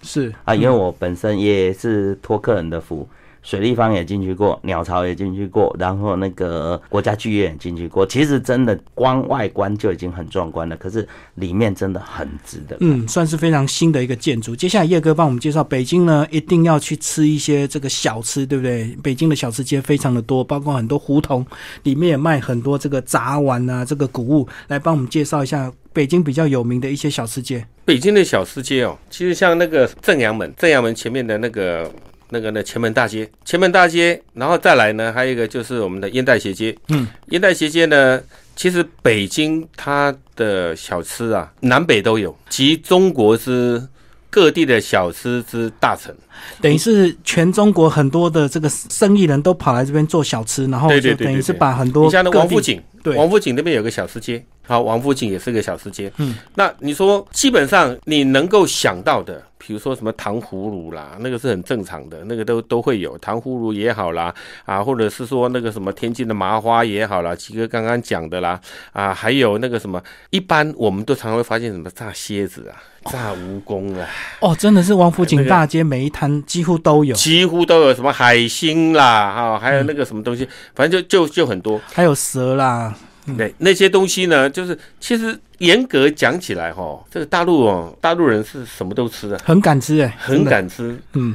是
啊，因为我本身也是托客人的福。水立方也进去过，鸟巢也进去过，然后那个国家剧院也进去过。其实真的光外观就已经很壮观了，可是里面真的很值得。
嗯，算是非常新的一个建筑。接下来叶哥帮我们介绍北京呢，一定要去吃一些这个小吃，对不对？北京的小吃街非常的多，包括很多胡同里面也卖很多这个杂丸啊，这个谷物，来帮我们介绍一下北京比较有名的一些小吃街。
北京的小吃街哦，其实像那个正阳门，正阳门前面的那个那个呢前门大街，前门大街，然后再来呢，还有一个就是我们的烟袋斜街。
嗯，
烟袋斜街呢，其实北京它的小吃啊，南北都有，集中国之各地的小吃之大成。
等于是全中国很多的这个生意人都跑来这边做小吃，然后
对
就等于是把很多
你像那王府井，
对。
王府井那边有个小吃街，好，王府井也是个小吃街。
嗯，
那你说基本上你能够想到的，比如说什么糖葫芦啦，那个是很正常的，那个都都会有糖葫芦也好啦，啊，或者是说那个什么天津的麻花也好啦，吉哥刚刚讲的啦，啊，还有那个什么，一般我们都常常会发现什么炸蝎子啊，炸蜈蚣啊，
哦，真的是王府井大街每一摊几乎都有，
几乎都有什么海星啦，啊，还有那个什么东西，反正就就就很多。
还有蛇啦，
对那些东西呢，就是其实严格讲起来哈，这个大陆哦，大陆人是什么都吃的，
很敢吃哎，
很，敢吃。
嗯，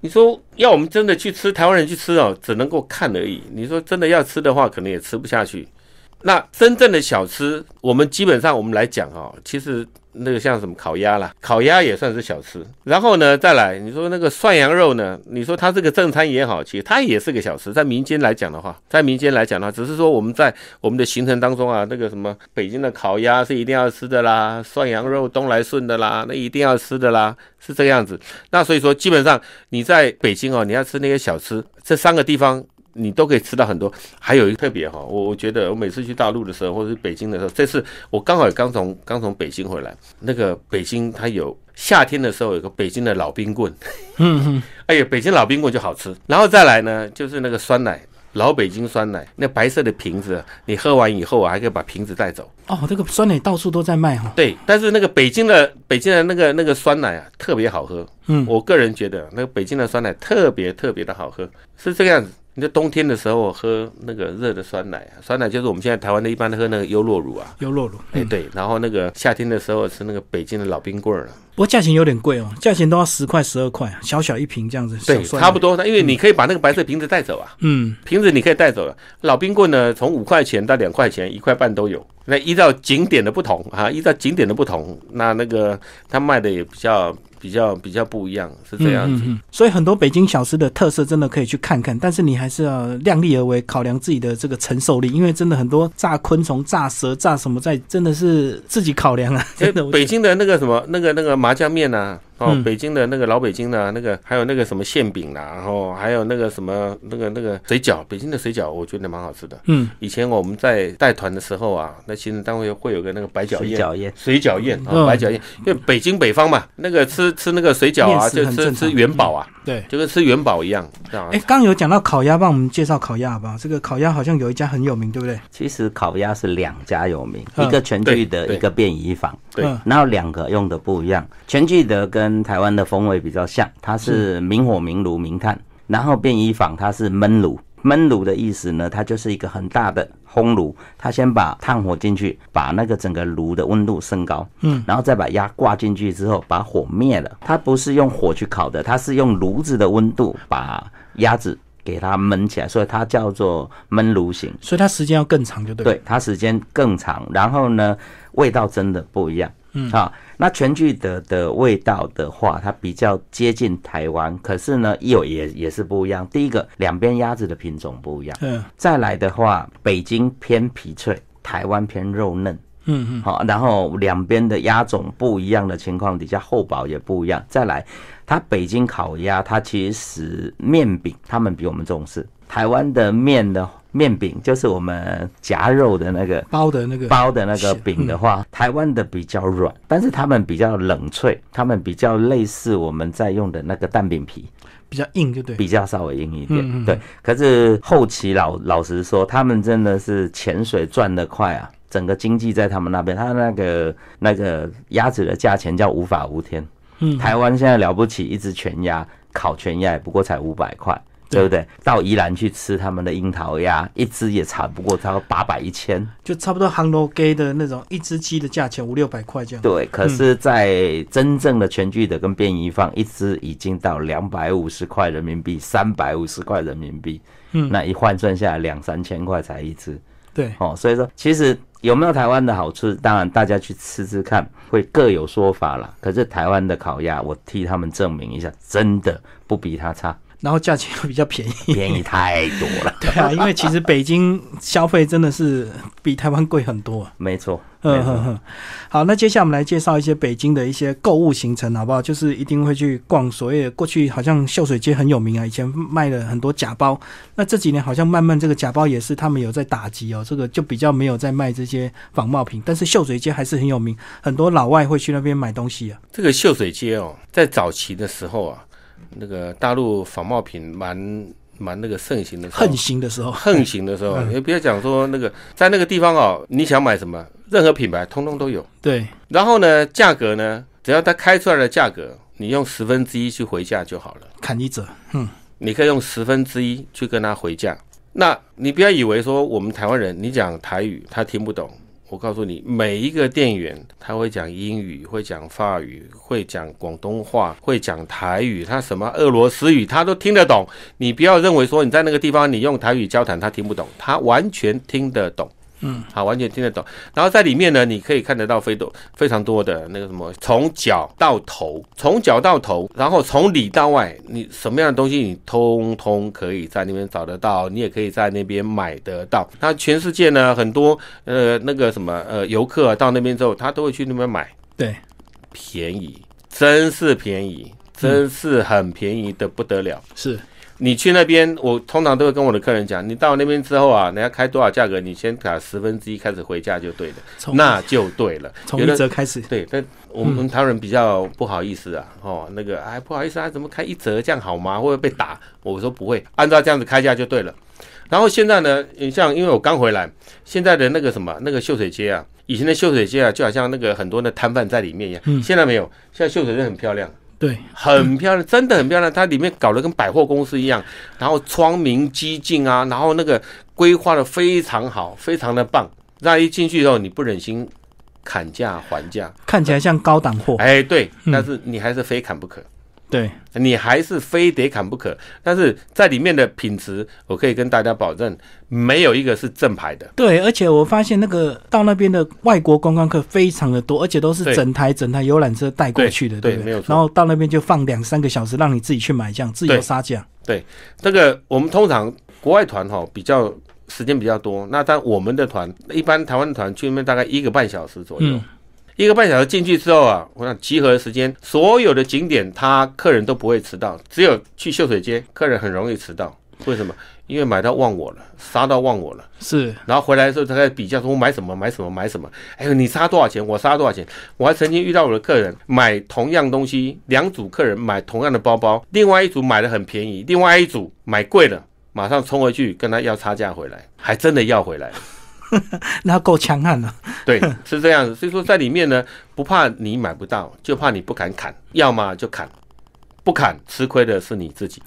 你说要我们真的去吃，台湾人去吃哦，只能够看而已。你说真的要吃的话，可能也吃不下去。那真正的小吃，我们基本上我们来讲哦，其实那个像什么烤鸭啦，烤鸭也算是小吃。然后呢，再来你说那个涮羊肉呢，你说它这个正餐也好，其实它也是个小吃。在民间来讲的话，在民间来讲的话，只是说我们在我们的行程当中啊，那个什么北京的烤鸭是一定要吃的啦，涮羊肉东来顺的啦，那一定要吃的啦，是这个样子。那所以说，基本上你在北京哦，你要吃那些小吃，这三个地方你都可以吃到很多。还有一个特别哈，我我觉得我每次去大陆的时候，或者是北京的时候，这次我刚好也刚从刚从北京回来，那个北京它有夏天的时候有个北京的老冰棍，
嗯哼，
哎呀，北京老冰棍就好吃。然后再来呢，就是那个酸奶。老北京酸奶，那白色的瓶子，你喝完以后啊，还可以把瓶子带走。
哦，这个酸奶到处都在卖哈，
对，但是那个北京的北京的那个那个酸奶啊，特别好喝。
嗯，
我个人觉得那个北京的酸奶特别特别的好喝，是这个样子。你在冬天的时候喝那个热的酸奶啊，酸奶就是我们现在台湾的一般的喝那个优酪乳啊，
优酪乳，
哎、对，然后那个夏天的时候吃那个北京的老冰棍儿啊，
不过价钱有点贵哦，价钱都要十块十二块，小小一瓶这样子，
对，差不多，因为你可以把那个白色瓶子带走啊，
嗯，
瓶子你可以带走了。老冰棍呢，从五块钱到两块钱、一块半都有。那依照景点的不同啊，依照景点的不同，那那个他卖的也比较比较比较不一样，是这样子。
嗯嗯嗯所以很多北京小吃的特色真的可以去看看，但是你还是要量力而为，考量自己的这个承受力，因为真的很多炸昆虫、炸蛇、炸什么在，真的是自己考量啊。
哎
真的，
北京的那个什么那个那个麻酱面呐、哦，
嗯。
北京的那个老北京的那个，还有那个什么馅饼啦、然后还有那个什么那个那个水饺，北京的水饺我觉得蛮好吃的。
嗯，
以前我们在带团的时候啊，那行政单位会有个那个白饺宴，
水饺宴，
水饺宴啊、
嗯。
白饺宴，因为北京北方嘛，那个吃吃那个水饺啊，就吃吃元宝啊，
对。
就跟吃元宝一样，这
哎，刚刚有讲到烤鸭，帮我们介绍烤鸭吧？这个烤鸭好像有一家很有名，对不对？
其实烤鸭是两家有名，
嗯。
一个全聚德，一个便宜坊，
对。
嗯。
然后两个用的不一样。全聚德跟跟台湾的风味比较像，它是明火明炉明炭，然后便衣坊它是焖炉。焖炉的意思呢，它就是一个很大的烘炉，它先把炭火进去，把那个整个炉的温度升高，嗯，然后再把鸭挂进去之后，把火灭了。它不是用火去烤的，它是用炉子的温度把鸭子给它焖起来，所以它叫做焖炉型。
所以它时间要更长，就对。
对，它时间更长，然后呢，味道真的不一样。嗯，好。那全聚德的味道的话，它比较接近台湾，可是呢，又也也是不一样。第一个，两边鸭子的品种不一样。嗯。再来的话，北京偏皮脆，台湾偏肉嫩。嗯嗯。好，然后两边的鸭种不一样的情况底下，厚薄也不一样。再来，它北京烤鸭，它其实面饼，他们比我们重视。台湾的面的。面饼就是我们夹肉的那个
包的那个
包的那个饼的话，台湾的比较软，但是他们比较冷脆，他们比较类似我们在用的那个蛋饼皮，
比较硬，就对，
比较稍微硬一点，对。可是后期老老实说，他们真的是潜水赚得快啊，整个经济在他们那边，他那个那个鸭子的价钱叫无法无天，嗯，台湾现在了不起，一只全鸭烤全鸭不过才五百块。对不对？到宜兰去吃他们的樱桃鸭，一只也差不过，差不多八百一千，
就差不多 Hello Gay 的那种一只鸡的价钱五六百块这样。
对，可是，在真正的全聚德跟便宜坊，一只已经到两百五十块人民币，三百五十块人民币。嗯，那一换算下来两三千块才一只。
对，
哦，所以说其实有没有台湾的好吃，当然大家去吃吃看，会各有说法了。可是台湾的烤鸭，我替他们证明一下，真的不比它差。
然后价钱又比较便宜，
便宜太多了。[LAUGHS]
对啊，因为其实北京消费真的是比台湾贵很多。
没错，嗯哼哼。
好，那接下来我们来介绍一些北京的一些购物行程，好不好？就是一定会去逛所谓的过去好像秀水街很有名啊，以前卖了很多假包。那这几年好像慢慢这个假包也是他们有在打击哦，这个就比较没有在卖这些仿冒品。但是秀水街还是很有名，很多老外会去那边买东西啊。
这个秀水街哦，在早期的时候啊。那个大陆仿冒品蛮蛮那个盛行的，
横行的时候，
横行的时候，你不要讲说那个在那个地方哦，你想买什么，任何品牌通通都有。
对，
然后呢，价格呢，只要它开出来的价格，你用十分之一去回价就好了，
砍一折。嗯，
你可以用十分之一去跟他回价。那你不要以为说我们台湾人，你讲台语他听不懂。我告诉你，每一个店员他会讲英语，会讲法语，会讲广东话，会讲台语，他什么俄罗斯语他都听得懂。你不要认为说你在那个地方你用台语交谈他听不懂，他完全听得懂。嗯，好，完全听得懂。然后在里面呢，你可以看得到非多非常多的那个什么，从脚到头，从脚到头，然后从里到外，你什么样的东西你通通可以在那边找得到，你也可以在那边买得到。那全世界呢，很多呃那个什么呃游客到那边之后，他都会去那边买。
对，
便宜，真是便宜，真是很便宜的不得了。
是。
你去那边，我通常都会跟我的客人讲，你到那边之后啊，人家开多少价格，你先打十分之一开始回价就对了，那就对了。
从一折开始。
对，但我们台湾人比较不好意思啊，哦，那个哎不好意思啊，怎么开一折这样好吗？会不会被打？我说不会，按照这样子开价就对了。然后现在呢，你像因为我刚回来，现在的那个什么那个秀水街啊，以前的秀水街啊，就好像那个很多的摊贩在里面一样，现在没有，现在秀水街很漂亮。
对，
很漂亮，真的很漂亮。它里面搞得跟百货公司一样，然后窗明几净啊，然后那个规划的非常好，非常的棒。那一进去以后，你不忍心砍价还价，
看起来像高档货。
哎，对，但是你还是非砍不可。
对
你还是非得砍不可，但是在里面的品质，我可以跟大家保证，没有一个是正牌的。
对，而且我发现那个到那边的外国观光客非常的多，而且都是整台整台游览车带过去的，对
没有错。
然后到那边就放两三个小时，让你自己去买，这样自由杀价。
对，这个我们通常国外团哈比较时间比较多，那但我们的团一般台湾的团去那边大概一个半小时左右。一个半小时进去之后啊，我想集合的时间，所有的景点他客人都不会迟到，只有去秀水街，客人很容易迟到。为什么？因为买到忘我了，杀到忘我了。
是，
然后回来的时候他在比较说，我买什么买什么买什么。哎呦，你杀多少钱？我杀多少钱？我还曾经遇到我的客人买同样东西，两组客人买同样的包包，另外一组买的很便宜，另外一组买贵了，马上冲回去跟他要差价回来，还真的要回来。[LAUGHS]
那够强悍了。[LAUGHS]
对，是这样子。所以说在里面呢，不怕你买不到，就怕你不敢砍，要么就砍，不砍吃亏的是你自己。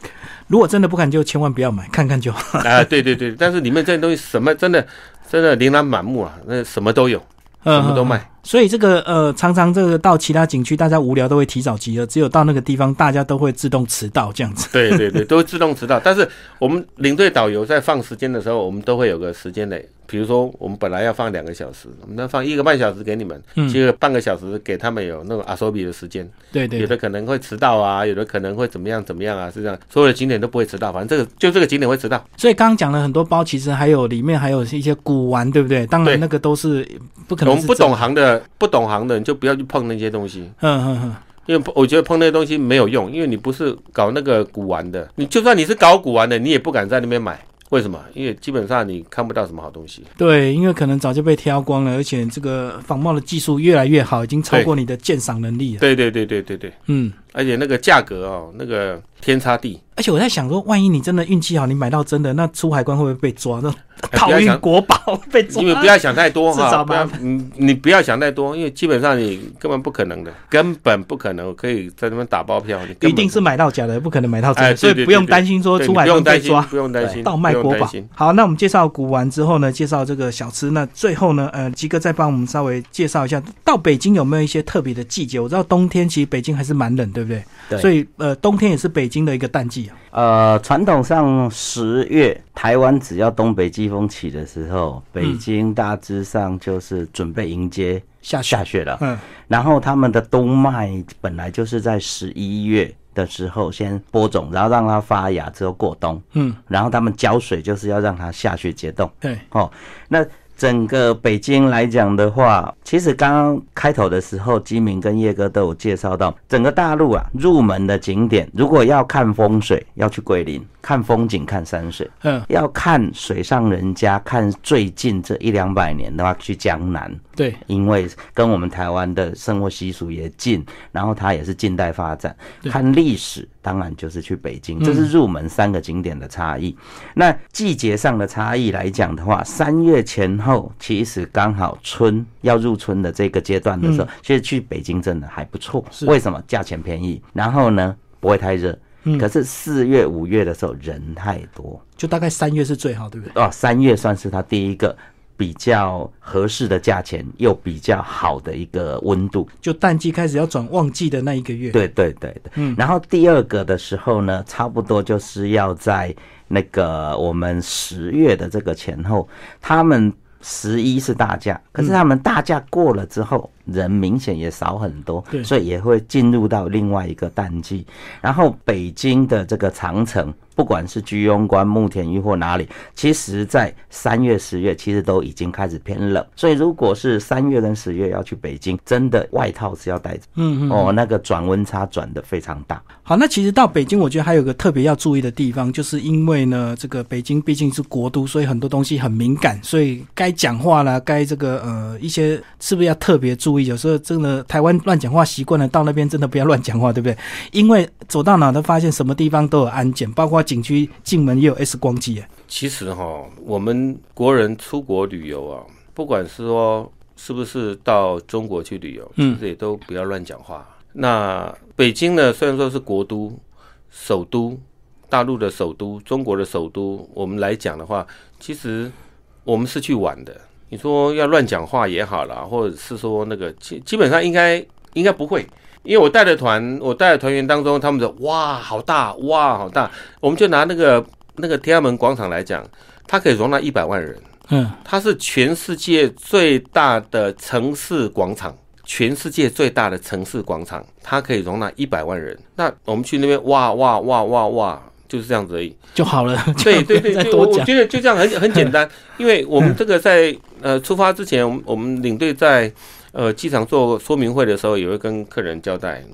如果真的不砍，就千万不要买，看看就好。
啊，对对对，但是里面这些东西什么真的真的琳琅满目啊，那什么都有，什么都卖。
所以这个呃，常常这个到其他景区，大家无聊都会提早集合，只有到那个地方，大家都会自动迟到这样子。
对对对，[LAUGHS] 都会自动迟到。但是我们领队导游在放时间的时候，我们都会有个时间内。比如说，我们本来要放两个小时，我们要放一个半小时给你们，接着半个小时给他们有那种阿索比的时间。
对对，
有的可能会迟到啊，有的可能会怎么样怎么样啊，是这样。所有的景点都不会迟到，反正这个就这个景点会迟到。
所以刚刚讲了很多包，其实还有里面还有一些古玩，对不对？当然那个都是不可能。
我们不懂行的，不懂行的你就不要去碰那些东西。
嗯嗯嗯，
因为我觉得碰那些东西没有用，因为你不是搞那个古玩的，你就算你是搞古玩的，你也不敢在那边买。为什么？因为基本上你看不到什么好东西。
对，因为可能早就被挑光了，而且这个仿冒的技术越来越好，已经超过你的鉴赏能力了。
对对对对对对，
嗯，
而且那个价格哦，那个天差地。
而且我在想说，万一你真的运气好，你买到真的，那出海关会不会被抓？那逃 [LAUGHS] 运国宝被抓？
因为不要想太多
哈，[LAUGHS]
不要你你不要想太多，因为基本上你根本不可能的，根本不可能可以在那边打包票。
你一定是买到假的，不可能买到真的，所以不用担心说出海关被抓，
不用担心
盗卖国宝。好，那我们介绍古玩之后呢，介绍这个小吃。那最后呢，呃，吉哥再帮我们稍微介绍一下，到北京有没有一些特别的季节？我知道冬天其实北京还是蛮冷，对不对？
对。
所以呃，冬天也是北京的一个淡季啊。
呃，传统上十月台湾只要东北季风起的时候，北京大致上就是准备迎接
下
下雪了。
嗯，
然后他们的冬麦本来就是在十一月的时候先播种，然后让它发芽之后过冬。
嗯，
然后他们浇水就是要让它下雪结冻。
对，
哦，那。整个北京来讲的话，其实刚刚开头的时候，基明跟叶哥都有介绍到，整个大陆啊，入门的景点，如果要看风水，要去桂林；看风景，看山水。
嗯，
要看水上人家，看最近这一两百年的话，去江南。
对，
因为跟我们台湾的生活习俗也近，然后它也是近代发展。看历史，当然就是去北京，这是入门三个景点的差异。那季节上的差异来讲的话，三月前后其实刚好春要入春的这个阶段的时候，其实去北京真的还不错。为什么？价钱便宜，然后呢不会太热。可是四月五月的时候人太多，
就大概三月是最好，对不对？
哦，三月算是它第一个。比较合适的价钱，又比较好的一个温度，
就淡季开始要转旺季的那一个月。
对对对对，嗯。然后第二个的时候呢，差不多就是要在那个我们十月的这个前后，他们十一是大假，可是他们大假过了之后，人明显也少很多，所以也会进入到另外一个淡季。然后北京的这个长城。不管是居庸关、慕田峪或哪里，其实，在三月、十月，其实都已经开始偏冷。所以，如果是三月跟十月要去北京，真的外套是要带着。
嗯嗯。
哦，那个转温差转的非常大。
好，那其实到北京，我觉得还有个特别要注意的地方，就是因为呢，这个北京毕竟是国都，所以很多东西很敏感，所以该讲话啦，该这个呃一些是不是要特别注意？有时候真的台湾乱讲话习惯了，到那边真的不要乱讲话，对不对？因为走到哪都发现什么地方都有安检，包括。景区进门也有 X 光机啊。
其实哈，我们国人出国旅游啊，不管是说是不是到中国去旅游，其实也都不要乱讲话。那北京呢，虽然说是国都、首都，大陆的首都，中国的首都，我们来讲的话，其实我们是去玩的。你说要乱讲话也好啦，或者是说那个基基本上应该应该不会。因为我带的团，我带的团员当中，他们说哇，好大，哇，好大。我们就拿那个那个天安门广场来讲，它可以容纳一百万人。
嗯，
它是全世界最大的城市广场，全世界最大的城市广场，它可以容纳一百万人。那我们去那边，哇哇哇哇哇，就是这样子而已，
就好了。
对对对，就我觉得就这样很很简单。因为我们这个在呃出发之前，我们我们领队在。呃，机场做说明会的时候，也会跟客人交代，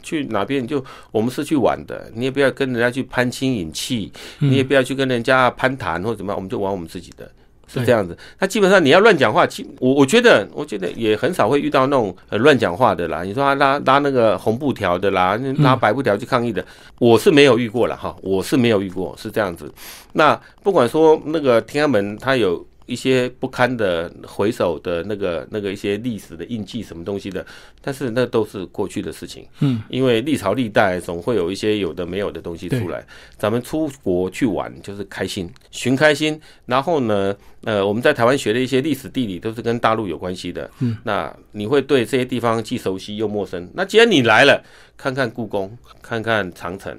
去哪边就我们是去玩的，你也不要跟人家去攀亲引气，你也不要去跟人家攀谈或者怎么样，我们就玩我们自己的，是这样子。那基本上你要乱讲话，其我我觉得，我觉得也很少会遇到那种乱讲话的啦。你说他拉拉那个红布条的啦，拉白布条去抗议的，我是没有遇过了哈，我是没有遇过，是这样子。那不管说那个天安门，它有。一些不堪的回首的那个那个一些历史的印记什么东西的，但是那都是过去的事情。
嗯，
因为历朝历代总会有一些有的没有的东西出来。咱们出国去玩就是开心，寻开心。然后呢，呃，我们在台湾学的一些历史地理都是跟大陆有关系的。
嗯，
那你会对这些地方既熟悉又陌生。那既然你来了，看看故宫，看看长城。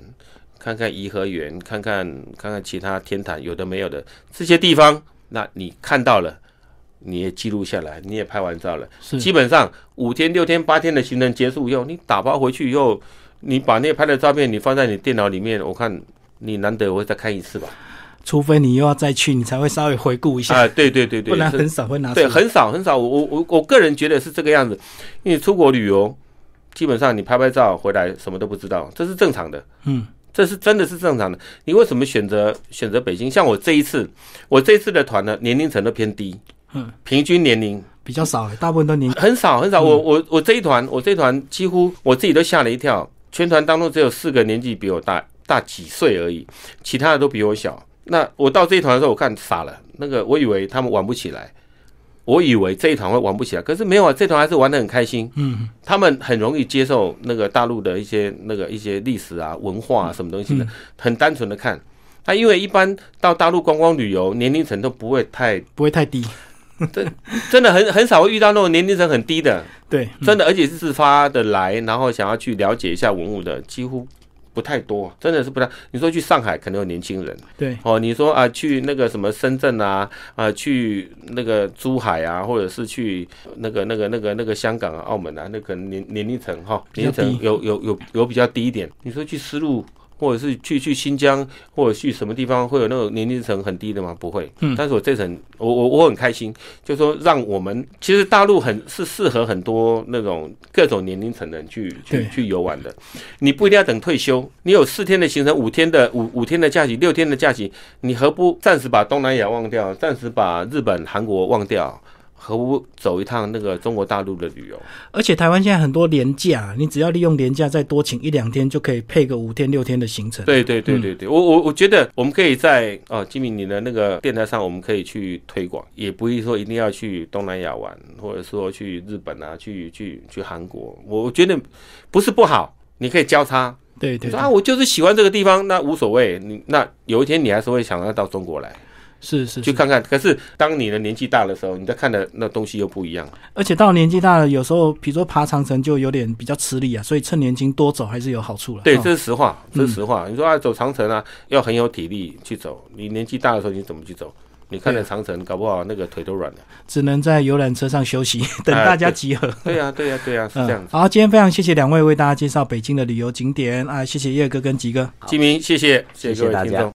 看看颐和园，看看看看其他天坛，有的没有的这些地方，那你看到了，你也记录下来，你也拍完照了。
是
基本上五天、六天、八天的行程结束以后，你打包回去以后，你把那拍的照片你放在你电脑里面，我看你难得我会再看一次吧。
除非你又要再去，你才会稍微回顾一下。
啊，对对对对，
不然很少会拿出
对，很少很少。我我我我个人觉得是这个样子，因为出国旅游，基本上你拍拍照回来什么都不知道，这是正常的。
嗯。
这是真的是正常的。你为什么选择选择北京？像我这一次，我这一次的团呢，年龄层都偏低，
嗯，
平均年龄
比较少，大部分都年
很少很少。我我我这一团，我这一团几乎我自己都吓了一跳，全团当中只有四个年纪比我大大几岁而已，其他的都比我小。那我到这一团的时候，我看傻了，那个我以为他们玩不起来。我以为这一团会玩不起来，可是没有啊，这团还是玩的很开心。
嗯，
他们很容易接受那个大陆的一些那个一些历史啊、文化啊什么东西的，很单纯的看。啊因为一般到大陆观光旅游，年龄层都不会太
不会太低，[LAUGHS]
真真的很很少会遇到那种年龄层很低的。
对，
真的，而且是自发的来，然后想要去了解一下文物的，几乎。不太多，真的是不太。你说去上海可能有年轻人，
对
哦。你说啊，去那个什么深圳啊，啊，去那个珠海啊，或者是去那个那个那个那个香港啊、澳门啊，那可能年年龄层哈，年龄层有有有有比较低一点。你说去丝路。或者是去去新疆，或者去什么地方会有那种年龄层很低的吗？不会。嗯。但是我这层，我我我很开心，就说让我们其实大陆很是适合很多那种各种年龄层的人去去去游玩的。你不一定要等退休，你有四天的行程，五天的五五天的假期，六天的假期，你何不暂时把东南亚忘掉，暂时把日本、韩国忘掉？何不走一趟那个中国大陆的旅游？
而且台湾现在很多廉价，你只要利用廉价再多请一两天，就可以配个五天六天的行程。
对对对对对，我我我觉得我们可以在哦，金明你的那个电台上，我们可以去推广，也不是说一定要去东南亚玩，或者说去日本啊，去去去韩国。我觉得不是不好，你可以交叉。
对对，
说啊，我就是喜欢这个地方，那无所谓。你那有一天你还是会想要到中国来。
是是，
去看看。可是当你的年纪大的时候，你在看的那东西又不一样。
而且到年纪大了，有时候比如说爬长城就有点比较吃力啊，所以趁年轻多走还是有好处了。
对，这是实话，这是实话。你说啊，走长城啊，要很有体力去走。你年纪大的时候，你怎么去走？你看着长城，搞不好那个腿都软了。
只能在游览车上休息，[LAUGHS] 等大家集合。
对呀，对呀，对呀，是这样子。
好，今天非常谢谢两位为大家介绍北京的旅游景点啊，谢谢叶哥跟吉哥，
吉明，谢谢，
谢谢大家。